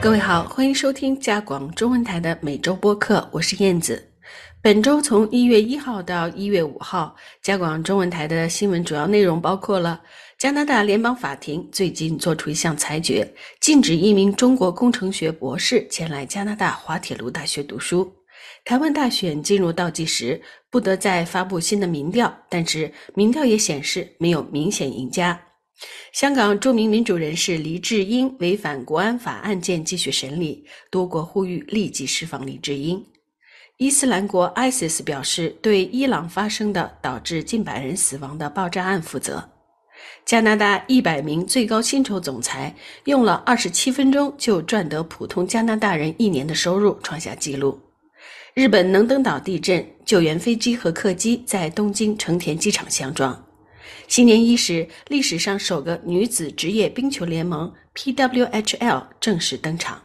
各位好，欢迎收听加广中文台的每周播客，我是燕子。本周从一月一号到一月五号，加广中文台的新闻主要内容包括了：加拿大联邦法庭最近做出一项裁决，禁止一名中国工程学博士前来加拿大滑铁卢大学读书；台湾大选进入倒计时，不得再发布新的民调，但是民调也显示没有明显赢家。香港著名民主人士黎智英违反国安法案件继续审理，多国呼吁立即释放黎智英。伊斯兰国 ISIS 表示对伊朗发生的导致近百人死亡的爆炸案负责。加拿大一百名最高薪酬总裁用了二十七分钟就赚得普通加拿大人一年的收入，创下纪录。日本能登岛地震，救援飞机和客机在东京成田机场相撞。新年伊始，历史上首个女子职业冰球联盟 PWHL 正式登场。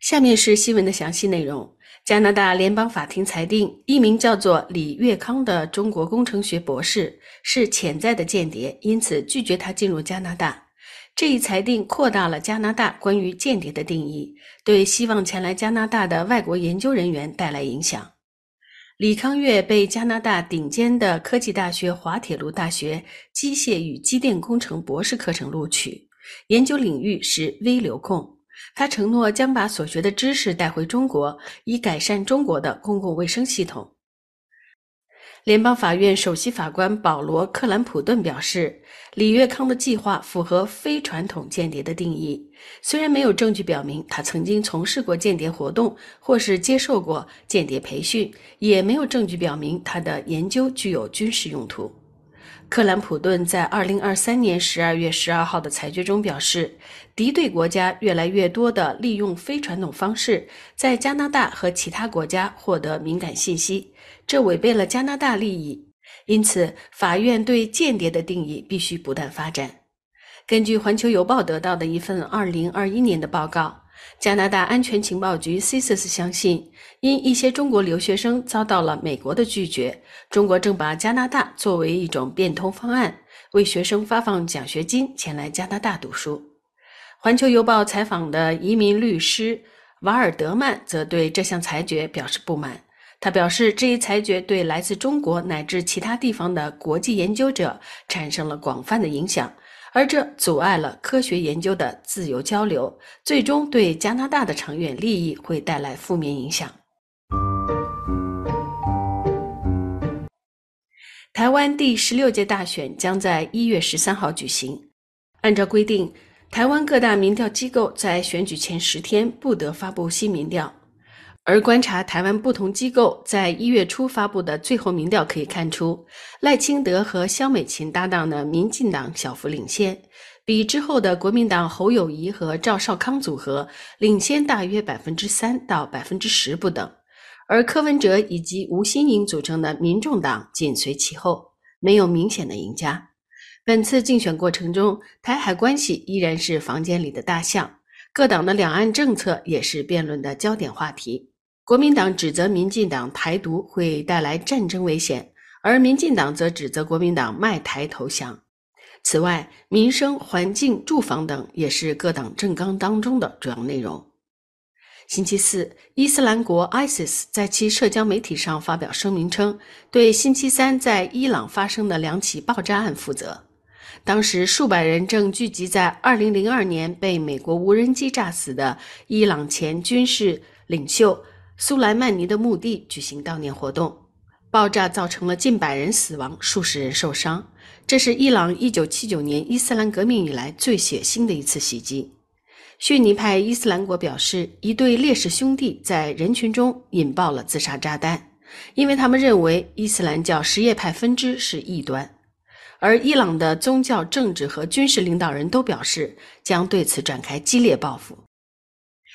下面是新闻的详细内容。加拿大联邦法庭裁定，一名叫做李月康的中国工程学博士是潜在的间谍，因此拒绝他进入加拿大。这一裁定扩大了加拿大关于间谍的定义，对希望前来加拿大的外国研究人员带来影响。李康月被加拿大顶尖的科技大学滑铁卢大学机械与机电工程博士课程录取，研究领域是微流控。他承诺将把所学的知识带回中国，以改善中国的公共卫生系统。联邦法院首席法官保罗·克兰普顿表示，李月康的计划符合非传统间谍的定义。虽然没有证据表明他曾经从事过间谍活动或是接受过间谍培训，也没有证据表明他的研究具有军事用途。克兰普顿在二零二三年十二月十二号的裁决中表示，敌对国家越来越多地利用非传统方式在加拿大和其他国家获得敏感信息，这违背了加拿大利益。因此，法院对间谍的定义必须不断发展。根据《环球邮报》得到的一份二零二一年的报告。加拿大安全情报局 CSIS 相信，因一些中国留学生遭到了美国的拒绝，中国正把加拿大作为一种变通方案，为学生发放奖学金前来加拿大读书。环球邮报采访的移民律师瓦尔德曼则对这项裁决表示不满。他表示，这一裁决对来自中国乃至其他地方的国际研究者产生了广泛的影响。而这阻碍了科学研究的自由交流，最终对加拿大的长远利益会带来负面影响。台湾第十六届大选将在一月十三号举行。按照规定，台湾各大民调机构在选举前十天不得发布新民调。而观察台湾不同机构在一月初发布的最后民调可以看出，赖清德和萧美琴搭档的民进党小幅领先，比之后的国民党侯友谊和赵少康组合领先大约百分之三到百分之十不等。而柯文哲以及吴欣颖组成的民众党紧随其后，没有明显的赢家。本次竞选过程中，台海关系依然是房间里的大象，各党的两岸政策也是辩论的焦点话题。国民党指责民进党台独会带来战争危险，而民进党则指责国民党卖台投降。此外，民生、环境、住房等也是各党政纲当中的主要内容。星期四，伊斯兰国 ISIS 在其社交媒体上发表声明称，对星期三在伊朗发生的两起爆炸案负责。当时，数百人正聚集在2002年被美国无人机炸死的伊朗前军事领袖。苏莱曼尼的墓地举行悼念活动，爆炸造成了近百人死亡，数十人受伤。这是伊朗1979年伊斯兰革命以来最血腥的一次袭击。逊尼派伊斯兰国表示，一对烈士兄弟在人群中引爆了自杀炸弹，因为他们认为伊斯兰教什叶派分支是异端。而伊朗的宗教、政治和军事领导人都表示将对此展开激烈报复。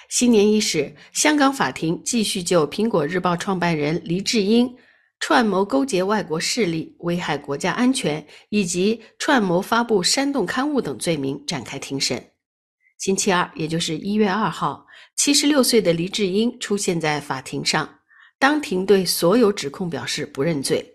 新年伊始，香港法庭继续就《苹果日报》创办人黎智英串谋勾结外国势力、危害国家安全以及串谋发布煽动刊物等罪名展开庭审。星期二，也就是一月二号，七十六岁的黎智英出现在法庭上，当庭对所有指控表示不认罪。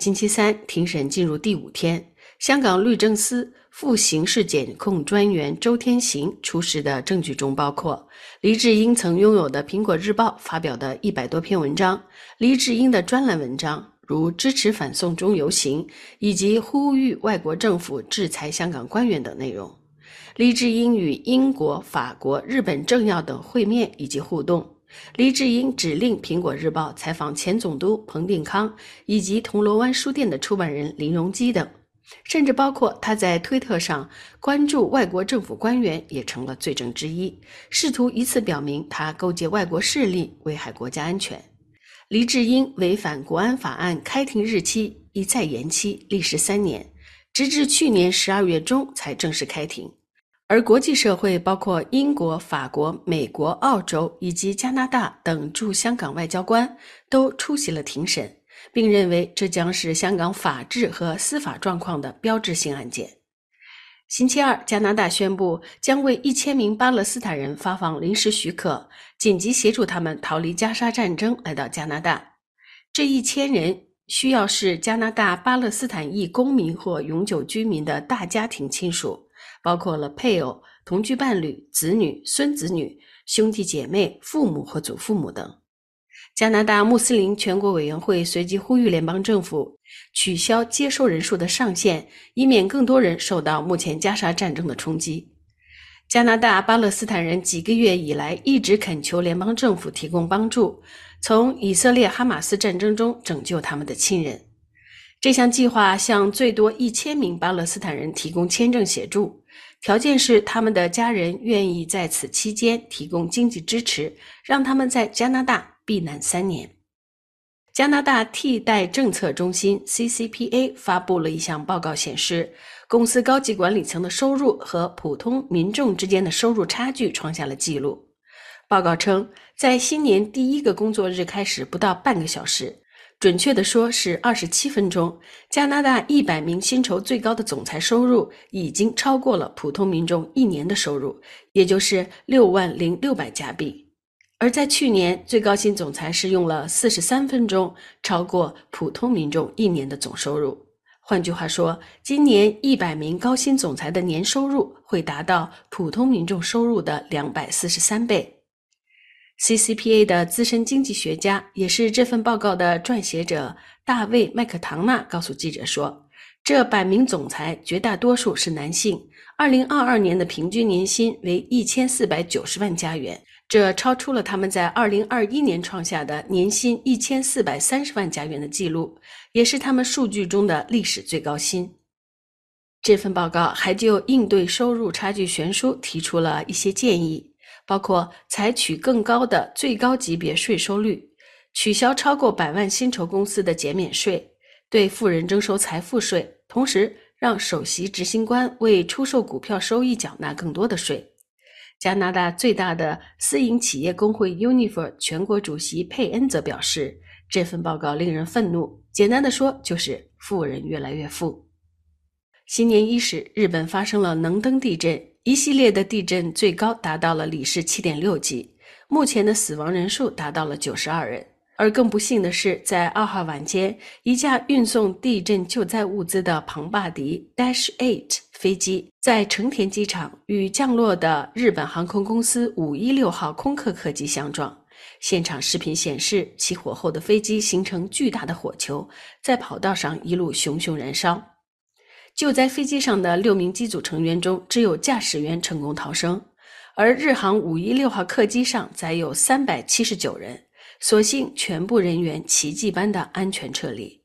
星期三，庭审进入第五天，香港律政司副刑事检控专员周天行出示的证据中包括黎智英曾拥有的《苹果日报》发表的一百多篇文章，黎智英的专栏文章，如支持反送中游行以及呼吁外国政府制裁香港官员等内容。黎智英与英国、法国、日本政要等会面以及互动。黎智英指令《苹果日报》采访前总督彭定康以及铜锣湾书店的出版人林荣基等，甚至包括他在推特上关注外国政府官员也成了罪证之一，试图以此表明他勾结外国势力危害国家安全。黎智英违反国安法案开庭日期一再延期，历时三年，直至去年十二月中才正式开庭。而国际社会，包括英国、法国、美国、澳洲以及加拿大等驻香港外交官，都出席了庭审，并认为这将是香港法治和司法状况的标志性案件。星期二，加拿大宣布将为一千名巴勒斯坦人发放临时许可，紧急协助他们逃离加沙战争，来到加拿大。这一千人需要是加拿大巴勒斯坦裔公民或永久居民的大家庭亲属。包括了配偶、同居伴侣、子女、孙子女、兄弟姐妹、父母和祖父母等。加拿大穆斯林全国委员会随即呼吁联邦政府取消接收人数的上限，以免更多人受到目前加沙战争的冲击。加拿大巴勒斯坦人几个月以来一直恳求联邦政府提供帮助，从以色列哈马斯战争中拯救他们的亲人。这项计划向最多一千名巴勒斯坦人提供签证协助。条件是他们的家人愿意在此期间提供经济支持，让他们在加拿大避难三年。加拿大替代政策中心 （CCPA） 发布了一项报告，显示公司高级管理层的收入和普通民众之间的收入差距创下了纪录。报告称，在新年第一个工作日开始不到半个小时。准确的说，是二十七分钟。加拿大一百名薪酬最高的总裁收入已经超过了普通民众一年的收入，也就是六万零六百加币。而在去年，最高薪总裁是用了四十三分钟，超过普通民众一年的总收入。换句话说，今年一百名高薪总裁的年收入会达到普通民众收入的两百四十三倍。CCPA 的资深经济学家，也是这份报告的撰写者大卫·麦克唐纳告诉记者说：“这百名总裁绝大多数是男性。2022年的平均年薪为1490万加元，这超出了他们在2021年创下的年薪1430万加元的记录，也是他们数据中的历史最高薪。”这份报告还就应对收入差距悬殊提出了一些建议。包括采取更高的最高级别税收率，取消超过百万薪酬公司的减免税，对富人征收财富税，同时让首席执行官为出售股票收益缴纳更多的税。加拿大最大的私营企业工会 Unifor 全国主席佩恩则表示，这份报告令人愤怒。简单的说，就是富人越来越富。新年伊始，日本发生了能登地震。一系列的地震最高达到了里氏七点六级，目前的死亡人数达到了九十二人。而更不幸的是，在二号晚间，一架运送地震救灾物资的庞巴迪 Dash Eight 飞机在成田机场与降落的日本航空公司五一六号空客客机相撞。现场视频显示，起火后的飞机形成巨大的火球，在跑道上一路熊熊燃烧。救灾飞机上的六名机组成员中，只有驾驶员成功逃生，而日航五一六号客机上载有三百七十九人，所幸全部人员奇迹般的安全撤离。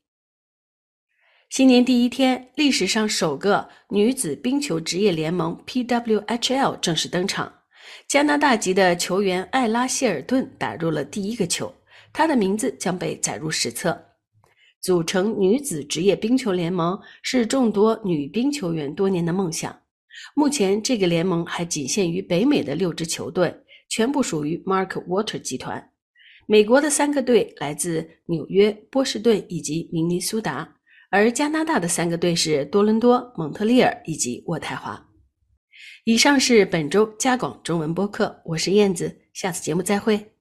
新年第一天，历史上首个女子冰球职业联盟 （PWHL） 正式登场，加拿大籍的球员艾拉谢尔顿打入了第一个球，她的名字将被载入史册。组成女子职业冰球联盟是众多女冰球员多年的梦想。目前，这个联盟还仅限于北美的六支球队，全部属于 Mark Water 集团。美国的三个队来自纽约、波士顿以及明尼苏达，而加拿大的三个队是多伦多、蒙特利尔以及渥太华。以上是本周加广中文播客，我是燕子，下次节目再会。